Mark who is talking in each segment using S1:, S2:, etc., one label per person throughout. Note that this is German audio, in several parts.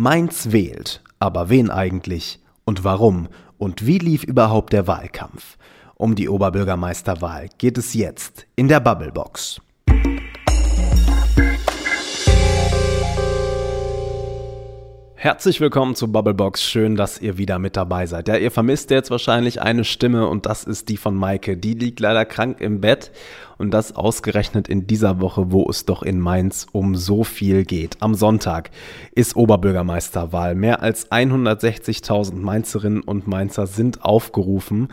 S1: Mainz wählt, aber wen eigentlich und warum und wie lief überhaupt der Wahlkampf? Um die Oberbürgermeisterwahl geht es jetzt in der Bubblebox. Herzlich willkommen zu Bubblebox. Schön, dass ihr wieder mit dabei seid. Ja, ihr vermisst jetzt wahrscheinlich eine Stimme und das ist die von Maike. Die liegt leider krank im Bett und das ausgerechnet in dieser Woche, wo es doch in Mainz um so viel geht. Am Sonntag ist Oberbürgermeisterwahl. Mehr als 160.000 Mainzerinnen und Mainzer sind aufgerufen,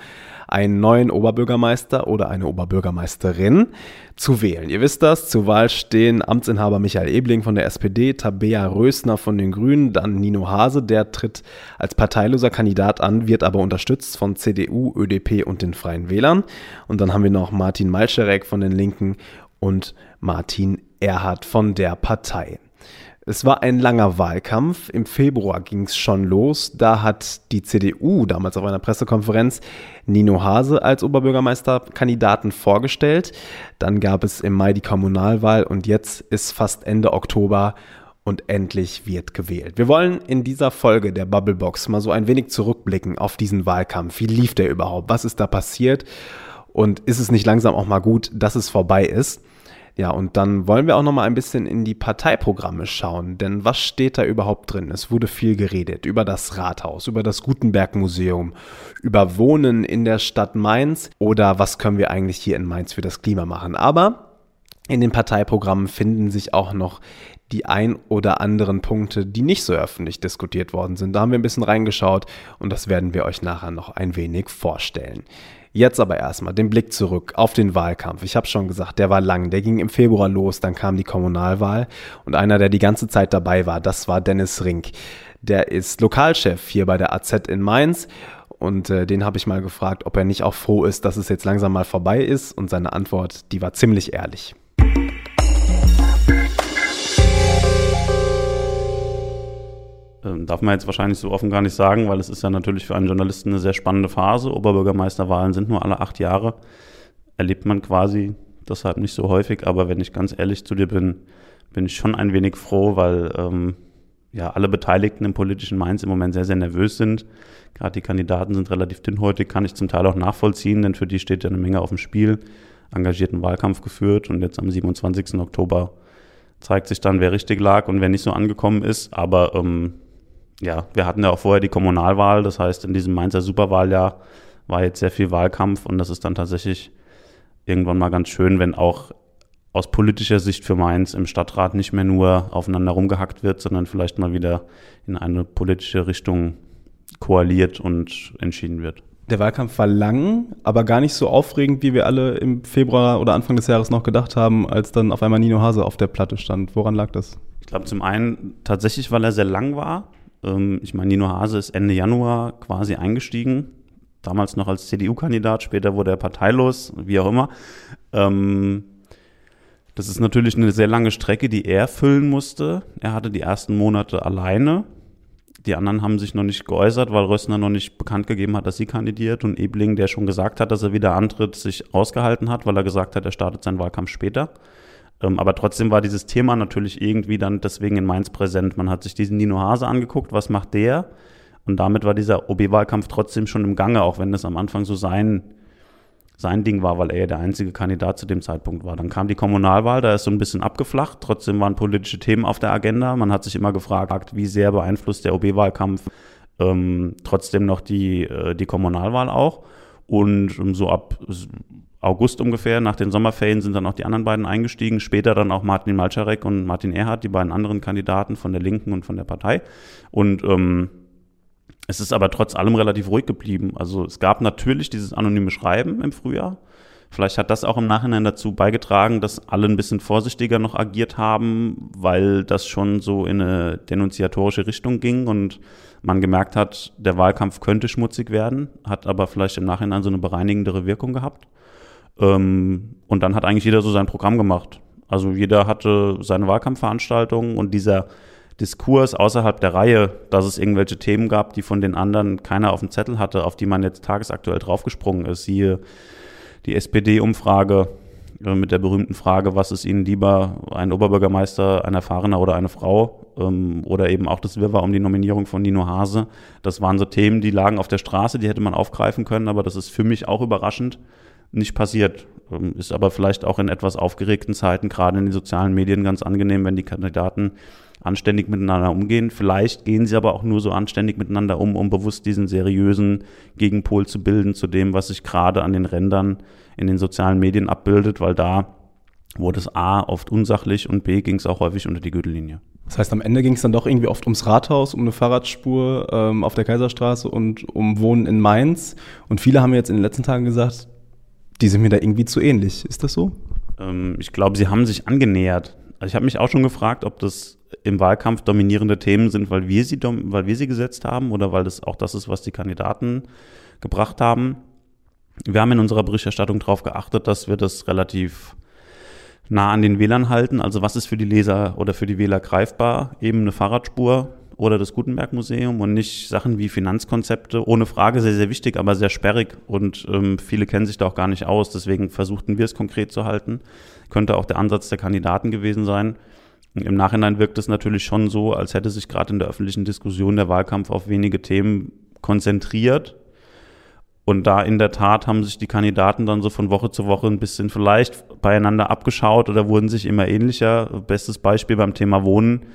S1: einen neuen Oberbürgermeister oder eine Oberbürgermeisterin zu wählen. Ihr wisst das, zur Wahl stehen Amtsinhaber Michael Ebling von der SPD, Tabea Rösner von den Grünen, dann Nino Hase, der tritt als parteiloser Kandidat an, wird aber unterstützt von CDU, ÖDP und den Freien Wählern. Und dann haben wir noch Martin Malczerek von den Linken und Martin Erhard von der Partei. Es war ein langer Wahlkampf. Im Februar ging es schon los. Da hat die CDU damals auf einer Pressekonferenz Nino Hase als Oberbürgermeisterkandidaten vorgestellt. Dann gab es im Mai die Kommunalwahl und jetzt ist fast Ende Oktober und endlich wird gewählt. Wir wollen in dieser Folge der Bubblebox mal so ein wenig zurückblicken auf diesen Wahlkampf. Wie lief der überhaupt? Was ist da passiert? Und ist es nicht langsam auch mal gut, dass es vorbei ist? Ja, und dann wollen wir auch noch mal ein bisschen in die Parteiprogramme schauen, denn was steht da überhaupt drin? Es wurde viel geredet über das Rathaus, über das Gutenberg Museum, über Wohnen in der Stadt Mainz oder was können wir eigentlich hier in Mainz für das Klima machen? Aber in den Parteiprogrammen finden sich auch noch die ein oder anderen Punkte, die nicht so öffentlich diskutiert worden sind. Da haben wir ein bisschen reingeschaut und das werden wir euch nachher noch ein wenig vorstellen. Jetzt aber erstmal den Blick zurück auf den Wahlkampf. Ich habe schon gesagt, der war lang. Der ging im Februar los, dann kam die Kommunalwahl und einer, der die ganze Zeit dabei war, das war Dennis Rink. Der ist Lokalchef hier bei der AZ in Mainz und äh, den habe ich mal gefragt, ob er nicht auch froh ist, dass es jetzt langsam mal vorbei ist und seine Antwort, die war ziemlich ehrlich.
S2: Ähm, darf man jetzt wahrscheinlich so offen gar nicht sagen, weil es ist ja natürlich für einen Journalisten eine sehr spannende Phase. Oberbürgermeisterwahlen sind nur alle acht Jahre. Erlebt man quasi deshalb nicht so häufig. Aber wenn ich ganz ehrlich zu dir bin, bin ich schon ein wenig froh, weil ähm, ja alle Beteiligten im politischen Mainz im Moment sehr, sehr nervös sind. Gerade die Kandidaten sind relativ dünnhäutig, kann ich zum Teil auch nachvollziehen, denn für die steht ja eine Menge auf dem Spiel. Engagierten Wahlkampf geführt und jetzt am 27. Oktober zeigt sich dann, wer richtig lag und wer nicht so angekommen ist. Aber ähm, ja, wir hatten ja auch vorher die Kommunalwahl, das heißt, in diesem Mainzer Superwahljahr war jetzt sehr viel Wahlkampf und das ist dann tatsächlich irgendwann mal ganz schön, wenn auch aus politischer Sicht für Mainz im Stadtrat nicht mehr nur aufeinander rumgehackt wird, sondern vielleicht mal wieder in eine politische Richtung koaliert und entschieden wird.
S1: Der Wahlkampf war lang, aber gar nicht so aufregend, wie wir alle im Februar oder Anfang des Jahres noch gedacht haben, als dann auf einmal Nino Hase auf der Platte stand. Woran lag das?
S2: Ich glaube zum einen tatsächlich, weil er sehr lang war. Ähm, ich meine, Nino Hase ist Ende Januar quasi eingestiegen. Damals noch als CDU-Kandidat, später wurde er parteilos, wie auch immer. Ähm, das ist natürlich eine sehr lange Strecke, die er füllen musste. Er hatte die ersten Monate alleine. Die anderen haben sich noch nicht geäußert, weil Rössner noch nicht bekannt gegeben hat, dass sie kandidiert und Ebling, der schon gesagt hat, dass er wieder antritt, sich ausgehalten hat, weil er gesagt hat, er startet seinen Wahlkampf später. Ähm, aber trotzdem war dieses Thema natürlich irgendwie dann deswegen in Mainz präsent. Man hat sich diesen Nino Hase angeguckt, was macht der? Und damit war dieser OB-Wahlkampf trotzdem schon im Gange, auch wenn das am Anfang so sein, sein Ding war, weil er ja der einzige Kandidat zu dem Zeitpunkt war. Dann kam die Kommunalwahl, da ist so ein bisschen abgeflacht. Trotzdem waren politische Themen auf der Agenda. Man hat sich immer gefragt, wie sehr beeinflusst der OB-Wahlkampf ähm, trotzdem noch die, äh, die Kommunalwahl auch. Und ähm, so ab August ungefähr, nach den Sommerferien, sind dann auch die anderen beiden eingestiegen. Später dann auch Martin Malczarek und Martin Erhardt, die beiden anderen Kandidaten von der Linken und von der Partei. Und ähm, es ist aber trotz allem relativ ruhig geblieben. Also es gab natürlich dieses anonyme Schreiben im Frühjahr. Vielleicht hat das auch im Nachhinein dazu beigetragen, dass alle ein bisschen vorsichtiger noch agiert haben, weil das schon so in eine denunziatorische Richtung ging und man gemerkt hat, der Wahlkampf könnte schmutzig werden, hat aber vielleicht im Nachhinein so eine bereinigendere Wirkung gehabt. Ähm, und dann hat eigentlich jeder so sein Programm gemacht. Also jeder hatte seine Wahlkampfveranstaltungen und dieser Diskurs außerhalb der Reihe, dass es irgendwelche Themen gab, die von den anderen keiner auf dem Zettel hatte, auf die man jetzt tagesaktuell draufgesprungen ist. Siehe die SPD-Umfrage, äh, mit der berühmten Frage, was ist Ihnen lieber, ein Oberbürgermeister, ein Erfahrener oder eine Frau? Ähm, oder eben auch das Wirrwarr um die Nominierung von Nino Hase. Das waren so Themen, die lagen auf der Straße, die hätte man aufgreifen können, aber das ist für mich auch überraschend nicht passiert. Ähm, ist aber vielleicht auch in etwas aufgeregten Zeiten, gerade in den sozialen Medien, ganz angenehm, wenn die Kandidaten anständig miteinander umgehen. Vielleicht gehen sie aber auch nur so anständig miteinander um, um bewusst diesen seriösen Gegenpol zu bilden zu dem, was sich gerade an den Rändern in den sozialen Medien abbildet, weil da wurde es A oft unsachlich und B ging es auch häufig unter die Gürtellinie.
S1: Das heißt, am Ende ging es dann doch irgendwie oft ums Rathaus, um eine Fahrradspur ähm, auf der Kaiserstraße und um Wohnen in Mainz. Und viele haben jetzt in den letzten Tagen gesagt, die sind mir da irgendwie zu ähnlich. Ist das so?
S2: Ähm, ich glaube, sie haben sich angenähert. Also ich habe mich auch schon gefragt, ob das im Wahlkampf dominierende Themen sind, weil wir sie, weil wir sie gesetzt haben oder weil das auch das ist, was die Kandidaten gebracht haben. Wir haben in unserer Berichterstattung darauf geachtet, dass wir das relativ nah an den Wählern halten. Also was ist für die Leser oder für die Wähler greifbar? Eben eine Fahrradspur oder das Gutenberg-Museum und nicht Sachen wie Finanzkonzepte. Ohne Frage sehr, sehr wichtig, aber sehr sperrig und ähm, viele kennen sich da auch gar nicht aus. Deswegen versuchten wir es konkret zu halten. Könnte auch der Ansatz der Kandidaten gewesen sein. Im Nachhinein wirkt es natürlich schon so, als hätte sich gerade in der öffentlichen Diskussion der Wahlkampf auf wenige Themen konzentriert. Und da in der Tat haben sich die Kandidaten dann so von Woche zu Woche ein bisschen vielleicht beieinander abgeschaut oder wurden sich immer ähnlicher. Bestes Beispiel beim Thema Wohnen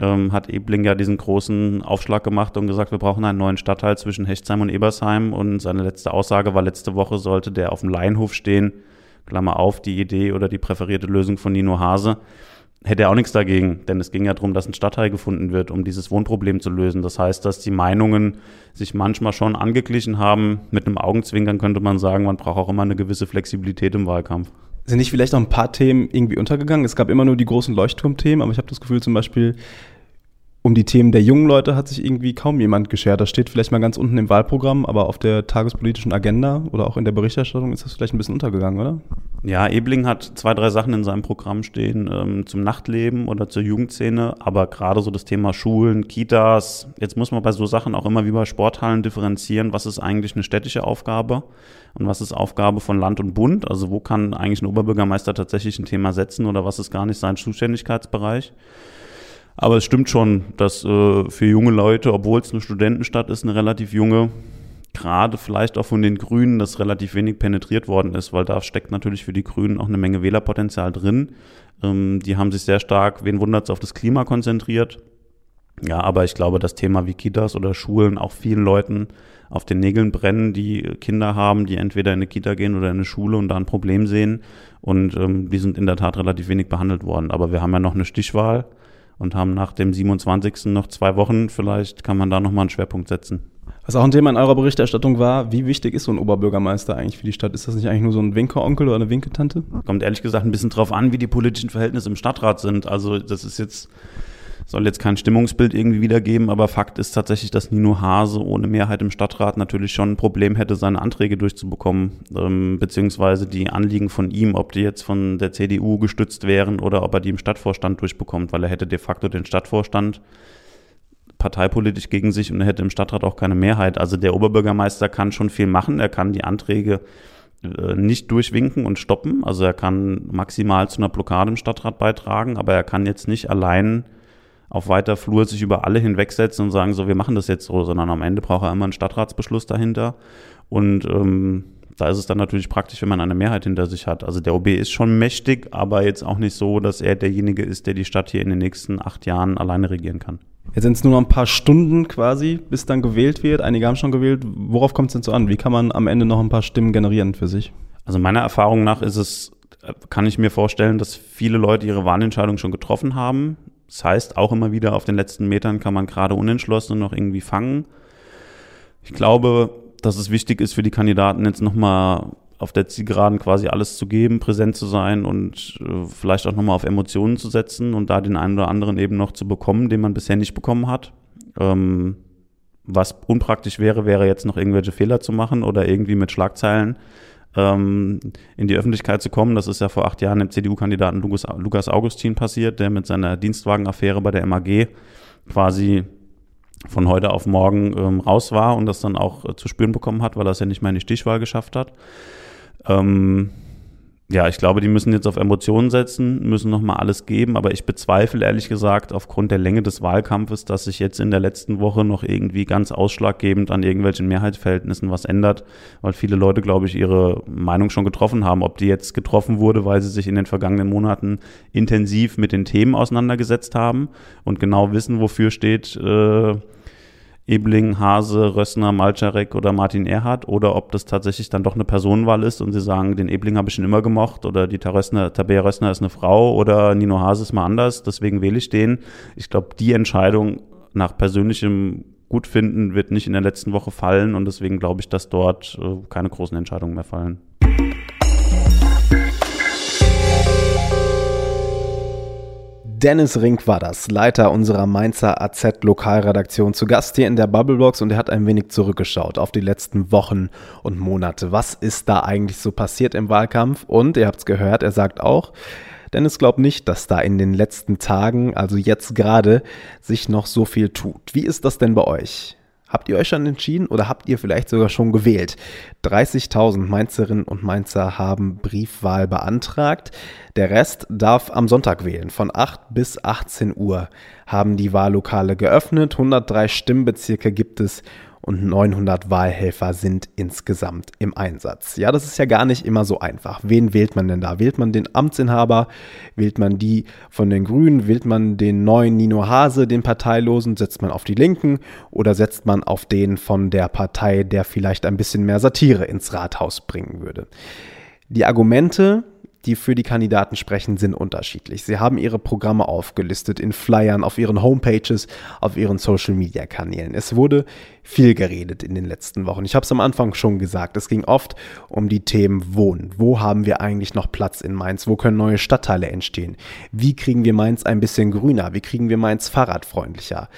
S2: ähm, hat Ebling ja diesen großen Aufschlag gemacht und gesagt, wir brauchen einen neuen Stadtteil zwischen Hechtsheim und Ebersheim. Und seine letzte Aussage war, letzte Woche sollte der auf dem Laienhof stehen. Klammer auf, die Idee oder die präferierte Lösung von Nino Hase hätte er auch nichts dagegen, denn es ging ja darum, dass ein Stadtteil gefunden wird, um dieses Wohnproblem zu lösen. Das heißt, dass die Meinungen sich manchmal schon angeglichen haben. Mit einem Augenzwinkern könnte man sagen, man braucht auch immer eine gewisse Flexibilität im Wahlkampf.
S1: Sind nicht vielleicht auch ein paar Themen irgendwie untergegangen? Es gab immer nur die großen Leuchtturmthemen, aber ich habe das Gefühl zum Beispiel, um die Themen der jungen Leute hat sich irgendwie kaum jemand geschert. Das steht vielleicht mal ganz unten im Wahlprogramm, aber auf der tagespolitischen Agenda oder auch in der Berichterstattung ist das vielleicht ein bisschen untergegangen, oder?
S2: Ja, Ebling hat zwei, drei Sachen in seinem Programm stehen ähm, zum Nachtleben oder zur Jugendszene, aber gerade so das Thema Schulen, Kitas, jetzt muss man bei so Sachen auch immer wie bei Sporthallen differenzieren, was ist eigentlich eine städtische Aufgabe und was ist Aufgabe von Land und Bund, also wo kann eigentlich ein Oberbürgermeister tatsächlich ein Thema setzen oder was ist gar nicht sein Zuständigkeitsbereich. Aber es stimmt schon, dass äh, für junge Leute, obwohl es eine Studentenstadt ist, eine relativ junge, gerade vielleicht auch von den Grünen, das relativ wenig penetriert worden ist, weil da steckt natürlich für die Grünen auch eine Menge Wählerpotenzial drin. Ähm, die haben sich sehr stark, wen wundert es, auf das Klima konzentriert. Ja, aber ich glaube, das Thema wie Kitas oder Schulen auch vielen Leuten auf den Nägeln brennen, die Kinder haben, die entweder in eine Kita gehen oder in eine Schule und da ein Problem sehen. Und ähm, die sind in der Tat relativ wenig behandelt worden. Aber wir haben ja noch eine Stichwahl und haben nach dem 27. noch zwei Wochen. Vielleicht kann man da nochmal einen Schwerpunkt setzen.
S1: Was auch ein Thema in eurer Berichterstattung war, wie wichtig ist so ein Oberbürgermeister eigentlich für die Stadt? Ist das nicht eigentlich nur so ein Winkeronkel oder eine Winketante?
S2: Kommt ehrlich gesagt ein bisschen drauf an, wie die politischen Verhältnisse im Stadtrat sind. Also das ist jetzt soll jetzt kein Stimmungsbild irgendwie wiedergeben, aber Fakt ist tatsächlich, dass Nino Hase ohne Mehrheit im Stadtrat natürlich schon ein Problem hätte, seine Anträge durchzubekommen, ähm, beziehungsweise die Anliegen von ihm, ob die jetzt von der CDU gestützt wären oder ob er die im Stadtvorstand durchbekommt, weil er hätte de facto den Stadtvorstand parteipolitisch gegen sich und er hätte im Stadtrat auch keine Mehrheit. Also der Oberbürgermeister kann schon viel machen, er kann die Anträge äh, nicht durchwinken und stoppen. Also er kann maximal zu einer Blockade im Stadtrat beitragen, aber er kann jetzt nicht allein auf weiter Flur sich über alle hinwegsetzen und sagen, so, wir machen das jetzt so, sondern am Ende braucht er immer einen Stadtratsbeschluss dahinter. Und ähm, da ist es dann natürlich praktisch, wenn man eine Mehrheit hinter sich hat. Also der OB ist schon mächtig, aber jetzt auch nicht so, dass er derjenige ist, der die Stadt hier in den nächsten acht Jahren alleine regieren kann.
S1: Jetzt sind es nur noch ein paar Stunden quasi, bis dann gewählt wird. Einige haben schon gewählt. Worauf kommt es denn so an? Wie kann man am Ende noch ein paar Stimmen generieren für sich?
S2: Also meiner Erfahrung nach ist es, kann ich mir vorstellen, dass viele Leute ihre Wahlentscheidung schon getroffen haben. Das heißt, auch immer wieder auf den letzten Metern kann man gerade unentschlossen noch irgendwie fangen. Ich glaube, dass es wichtig ist für die Kandidaten jetzt nochmal auf der Zielgeraden quasi alles zu geben, präsent zu sein und äh, vielleicht auch nochmal auf Emotionen zu setzen und da den einen oder anderen eben noch zu bekommen, den man bisher nicht bekommen hat. Ähm, was unpraktisch wäre, wäre jetzt noch irgendwelche Fehler zu machen oder irgendwie mit Schlagzeilen ähm, in die Öffentlichkeit zu kommen. Das ist ja vor acht Jahren dem CDU-Kandidaten Lukas, Augustin passiert, der mit seiner Dienstwagenaffäre bei der MAG quasi von heute auf morgen ähm, raus war und das dann auch äh, zu spüren bekommen hat, weil er es ja nicht mehr in die Stichwahl geschafft hat. Ähm, ja, ich glaube, die müssen jetzt auf Emotionen setzen, müssen nochmal alles geben, aber ich bezweifle ehrlich gesagt aufgrund der Länge des Wahlkampfes, dass sich jetzt in der letzten Woche noch irgendwie ganz ausschlaggebend an irgendwelchen Mehrheitsverhältnissen was ändert, weil viele Leute, glaube ich, ihre Meinung schon getroffen haben. Ob die jetzt getroffen wurde, weil sie sich in den vergangenen Monaten intensiv mit den Themen auseinandergesetzt haben und genau wissen, wofür steht äh, Ebling, Hase, Rössner, Malczarek oder Martin Erhardt oder ob das tatsächlich dann doch eine Personenwahl ist und sie sagen, den Ebling habe ich schon immer gemocht oder die Rössner, Tabea Rössner ist eine Frau oder Nino Hase ist mal anders, deswegen wähle ich den. Ich glaube, die Entscheidung nach persönlichem Gutfinden wird nicht in der letzten Woche fallen und deswegen glaube ich, dass dort äh, keine großen Entscheidungen mehr fallen.
S1: Dennis Rink war das, Leiter unserer Mainzer AZ-Lokalredaktion, zu Gast hier in der Bubblebox und er hat ein wenig zurückgeschaut auf die letzten Wochen und Monate. Was ist da eigentlich so passiert im Wahlkampf? Und ihr habt es gehört, er sagt auch, Dennis glaubt nicht, dass da in den letzten Tagen, also jetzt gerade, sich noch so viel tut. Wie ist das denn bei euch? Habt ihr euch schon entschieden oder habt ihr vielleicht sogar schon gewählt? 30.000 Mainzerinnen und Mainzer haben Briefwahl beantragt. Der Rest darf am Sonntag wählen. Von 8 bis 18 Uhr haben die Wahllokale geöffnet. 103 Stimmbezirke gibt es und 900 Wahlhelfer sind insgesamt im Einsatz. Ja, das ist ja gar nicht immer so einfach. Wen wählt man denn da? Wählt man den Amtsinhaber? Wählt man die von den Grünen? Wählt man den neuen Nino Hase, den Parteilosen? Setzt man auf die Linken? Oder setzt man auf den von der Partei, der vielleicht ein bisschen mehr Satire ins Rathaus bringen würde? Die Argumente, die für die Kandidaten sprechen, sind unterschiedlich. Sie haben ihre Programme aufgelistet in Flyern, auf ihren Homepages, auf ihren Social-Media-Kanälen. Es wurde viel geredet in den letzten Wochen. Ich habe es am Anfang schon gesagt, es ging oft um die Themen Wohnen. Wo haben wir eigentlich noch Platz in Mainz? Wo können neue Stadtteile entstehen? Wie kriegen wir Mainz ein bisschen grüner? Wie kriegen wir Mainz fahrradfreundlicher?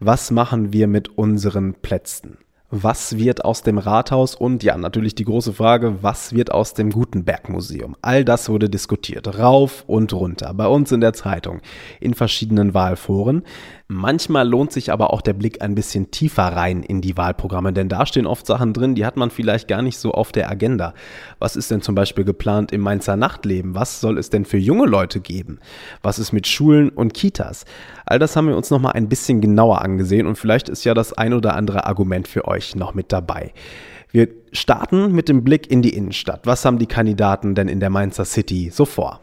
S1: Was machen wir mit unseren Plätzen? Was wird aus dem Rathaus und ja, natürlich die große Frage, was wird aus dem Gutenberg-Museum? All das wurde diskutiert, rauf und runter, bei uns in der Zeitung, in verschiedenen Wahlforen. Manchmal lohnt sich aber auch der Blick ein bisschen tiefer rein in die Wahlprogramme, denn da stehen oft Sachen drin, die hat man vielleicht gar nicht so auf der Agenda. Was ist denn zum Beispiel geplant im Mainzer Nachtleben? Was soll es denn für junge Leute geben? Was ist mit Schulen und Kitas? All das haben wir uns nochmal ein bisschen genauer angesehen und vielleicht ist ja das ein oder andere Argument für euch noch mit dabei. Wir starten mit dem Blick in die Innenstadt. Was haben die Kandidaten denn in der Mainzer City so vor?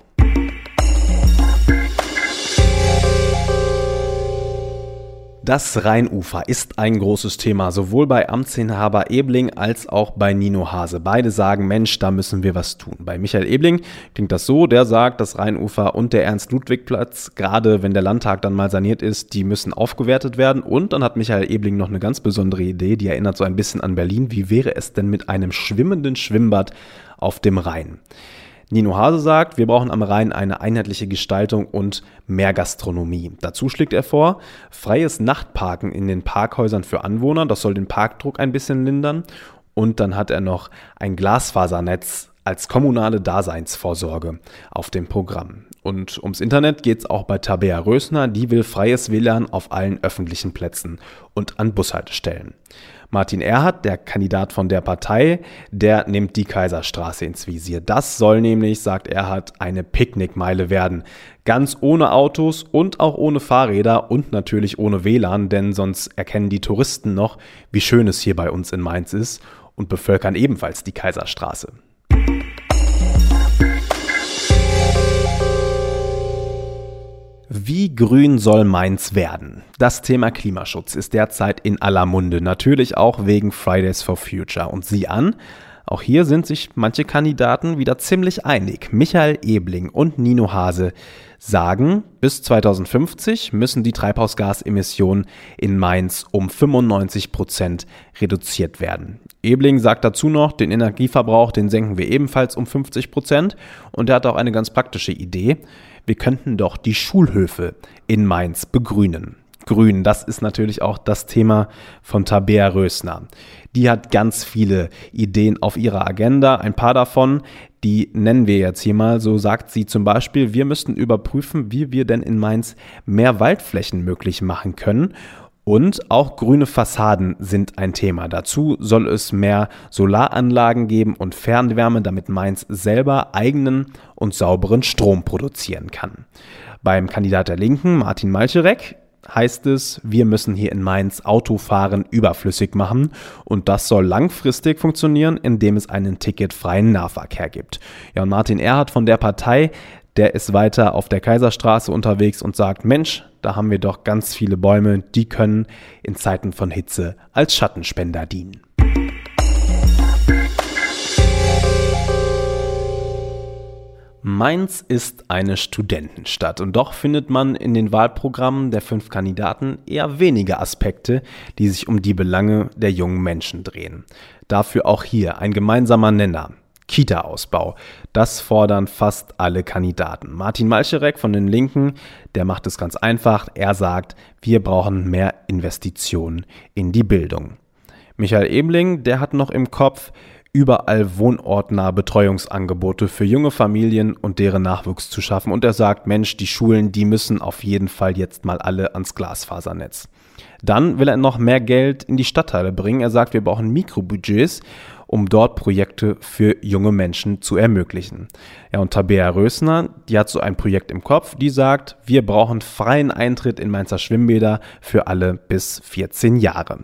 S1: Das Rheinufer ist ein großes Thema, sowohl bei Amtsinhaber Ebling als auch bei Nino Hase. Beide sagen, Mensch, da müssen wir was tun. Bei Michael Ebling klingt das so, der sagt, das Rheinufer und der Ernst-Ludwig-Platz, gerade wenn der Landtag dann mal saniert ist, die müssen aufgewertet werden. Und dann hat Michael Ebling noch eine ganz besondere Idee, die erinnert so ein bisschen an Berlin. Wie wäre es denn mit einem schwimmenden Schwimmbad auf dem Rhein? Nino Hase sagt, wir brauchen am Rhein eine einheitliche Gestaltung und mehr Gastronomie. Dazu schlägt er vor, freies Nachtparken in den Parkhäusern für Anwohner, das soll den Parkdruck ein bisschen lindern. Und dann hat er noch ein Glasfasernetz als kommunale Daseinsvorsorge auf dem Programm. Und ums Internet geht es auch bei Tabea Rösner, die will freies WLAN auf allen öffentlichen Plätzen und an Bushaltestellen. Martin Erhardt, der Kandidat von der Partei, der nimmt die Kaiserstraße ins Visier. Das soll nämlich, sagt Erhardt, eine Picknickmeile werden. Ganz ohne Autos und auch ohne Fahrräder und natürlich ohne WLAN, denn sonst erkennen die Touristen noch, wie schön es hier bei uns in Mainz ist und bevölkern ebenfalls die Kaiserstraße. Wie grün soll Mainz werden? Das Thema Klimaschutz ist derzeit in aller Munde, natürlich auch wegen Fridays for Future. Und sieh an, auch hier sind sich manche Kandidaten wieder ziemlich einig. Michael Ebling und Nino Hase sagen, bis 2050 müssen die Treibhausgasemissionen in Mainz um 95 Prozent reduziert werden. Ebling sagt dazu noch, den Energieverbrauch, den senken wir ebenfalls um 50 Prozent. Und er hat auch eine ganz praktische Idee wir könnten doch die Schulhöfe in Mainz begrünen. Grün, das ist natürlich auch das Thema von Tabea Rösner. Die hat ganz viele Ideen auf ihrer Agenda. Ein paar davon, die nennen wir jetzt hier mal. So sagt sie zum Beispiel, wir müssten überprüfen, wie wir denn in Mainz mehr Waldflächen möglich machen können Und auch grüne Fassaden sind ein Thema. Dazu soll es mehr Solaranlagen geben und Fernwärme, damit Mainz selber eigenen und sauberen Strom produzieren kann. Beim Kandidat der Linken, Martin Malcherek, heißt es, wir müssen hier in Mainz Autofahren überflüssig machen und das soll langfristig funktionieren, indem es einen ticketfreien Nahverkehr gibt. Ja, und Martin Erhardt von der Partei, der ist weiter auf der Kaiserstraße unterwegs und sagt, Mensch, da haben wir doch ganz viele Bäume, die können in Zeiten von Hitze als Schattenspender dienen. Mainz ist eine Studentenstadt und doch findet man in den Wahlprogrammen der fünf Kandidaten eher wenige Aspekte, die sich um die Belange der jungen Menschen drehen. Dafür auch hier ein gemeinsamer Nenner. Kita-Ausbau. Das fordern fast alle Kandidaten. Martin Malcherek von den Linken, der macht es ganz einfach. Er sagt, wir brauchen mehr Investitionen in die Bildung. Michael Ebling, der hat noch im Kopf, überall wohnortnahe Betreuungsangebote für junge Familien und deren Nachwuchs zu schaffen. Und er sagt, Mensch, die Schulen, die müssen auf jeden Fall jetzt mal alle ans Glasfasernetz. Dann will er noch mehr Geld in die Stadtteile bringen. Er sagt, wir brauchen Mikrobudgets um dort Projekte für junge Menschen zu ermöglichen. Ja, und Tabea Rösner, die hat so ein Projekt im Kopf, die sagt, wir brauchen freien Eintritt in Mainzer Schwimmbäder für alle bis 14 Jahre.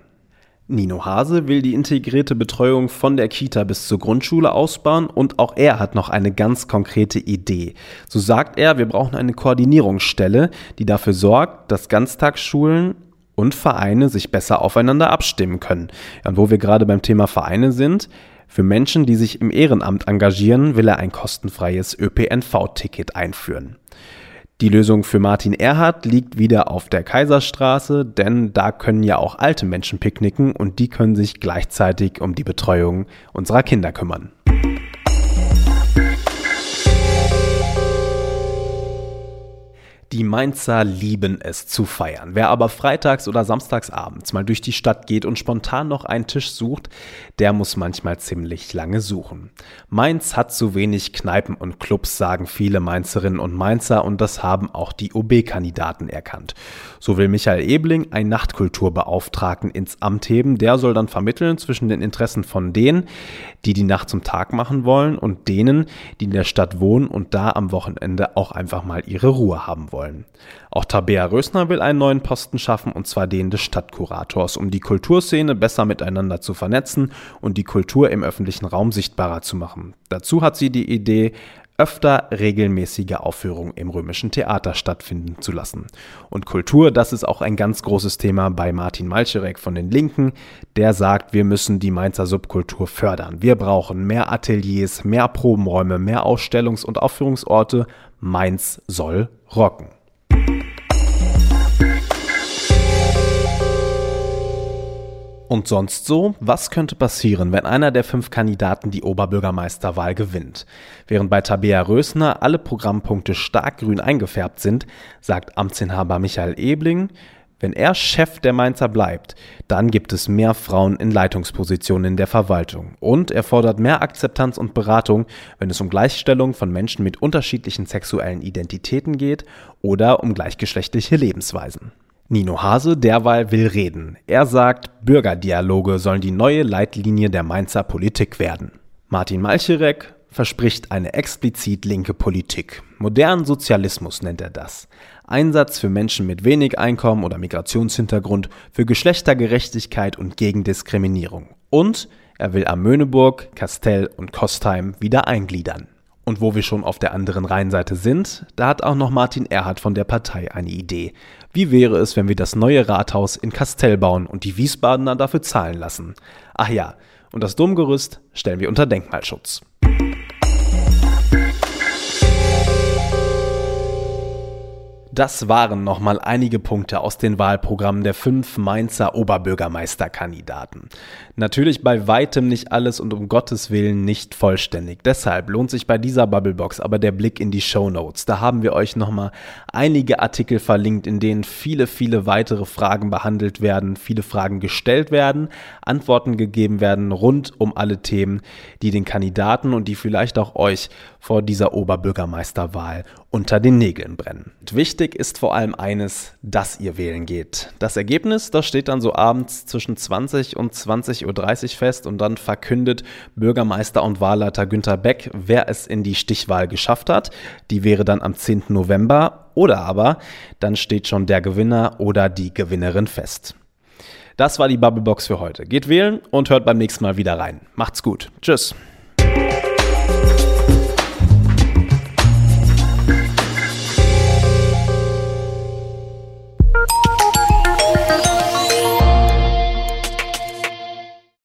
S1: Nino Hase will die integrierte Betreuung von der Kita bis zur Grundschule ausbauen und auch er hat noch eine ganz konkrete Idee. So sagt er, wir brauchen eine Koordinierungsstelle, die dafür sorgt, dass Ganztagsschulen und Vereine sich besser aufeinander abstimmen können. und wo wir gerade beim Thema Vereine sind, für Menschen, die sich im Ehrenamt engagieren, will er ein kostenfreies ÖPNV-Ticket einführen. Die Lösung für Martin Erhardt liegt wieder auf der Kaiserstraße, denn da können ja auch alte Menschen picknicken und die können sich gleichzeitig um die Betreuung unserer Kinder kümmern. Die Mainzer lieben es zu feiern. Wer aber freitags oder samstags abends mal durch die Stadt geht und spontan noch einen Tisch sucht, der muss manchmal ziemlich lange suchen. Mainz hat zu wenig Kneipen und Clubs, sagen viele Mainzerinnen und Mainzer und das haben auch die OB-Kandidaten erkannt. So will Michael Ebling einen Nachtkulturbeauftragten ins Amt heben. Der soll dann vermitteln zwischen den Interessen von denen, die die Nacht zum Tag machen wollen und denen, die in der Stadt wohnen und da am Wochenende auch einfach mal ihre Ruhe haben wollen wollen. Auch Tabea Rösner will einen neuen Posten schaffen, und zwar den des Stadtkurators, um die Kulturszene besser miteinander zu vernetzen und die Kultur im öffentlichen Raum sichtbarer zu machen. Dazu hat sie die Idee, öfter regelmäßige Aufführungen im römischen Theater stattfinden zu lassen. Und Kultur, das ist auch ein ganz großes Thema bei Martin Malcherek von den Linken. Der sagt, wir müssen die Mainzer Subkultur fördern. Wir brauchen mehr Ateliers, mehr Probenräume, mehr Ausstellungs- und Aufführungsorte. Mainz soll rocken. Und sonst so? Was könnte passieren, wenn einer der fünf Kandidaten die Oberbürgermeisterwahl gewinnt? Während bei Tabea Rösner alle Programmpunkte stark grün eingefärbt sind, sagt Amtsinhaber Michael Ebling, wenn er Chef der Mainzer bleibt, dann gibt es mehr Frauen in Leitungspositionen in der Verwaltung. Und er fordert mehr Akzeptanz und Beratung, wenn es um Gleichstellung von Menschen mit unterschiedlichen sexuellen Identitäten geht oder um gleichgeschlechtliche Lebensweisen. Nino Hase derweil will reden. Er sagt, Bürgerdialoge sollen die neue Leitlinie der Mainzer Politik werden. Martin Malcherek verspricht eine explizit linke Politik. Modernen Sozialismus nennt er das. Einsatz für Menschen mit wenig Einkommen oder Migrationshintergrund, für Geschlechtergerechtigkeit und gegen Diskriminierung. Und er will am Möhneburg, Kastell und Kostheim wieder eingliedern. Und wo wir schon auf der anderen Rheinseite sind, da hat auch noch Martin Erhardt von der Partei eine Idee. Wie wäre es, wenn wir das neue Rathaus in Kastell bauen und die Wiesbadener dafür zahlen lassen? Ach ja, und das Domgerüst stellen wir unter Denkmalschutz. Das waren nochmal einige Punkte aus den Wahlprogrammen der fünf Mainzer Oberbürgermeisterkandidaten. Natürlich bei weitem nicht alles und um Gottes Willen nicht vollständig. Deshalb lohnt sich bei dieser Bubblebox aber der Blick in die Show Notes. Da haben wir euch nochmal einige Artikel verlinkt, in denen viele, viele weitere Fragen behandelt werden, viele Fragen gestellt werden, Antworten gegeben werden rund um alle Themen, die den Kandidaten und die vielleicht auch euch vor dieser Oberbürgermeisterwahl unter den Nägeln brennen. Wichtig ist vor allem eines, dass ihr wählen geht. Das Ergebnis, das steht dann so abends zwischen 20 und 20.30 Uhr fest und dann verkündet Bürgermeister und Wahlleiter Günter Beck, wer es in die Stichwahl geschafft hat. Die wäre dann am 10. November oder aber dann steht schon der Gewinner oder die Gewinnerin fest. Das war die Bubblebox für heute. Geht wählen und hört beim nächsten Mal wieder rein. Macht's gut. Tschüss.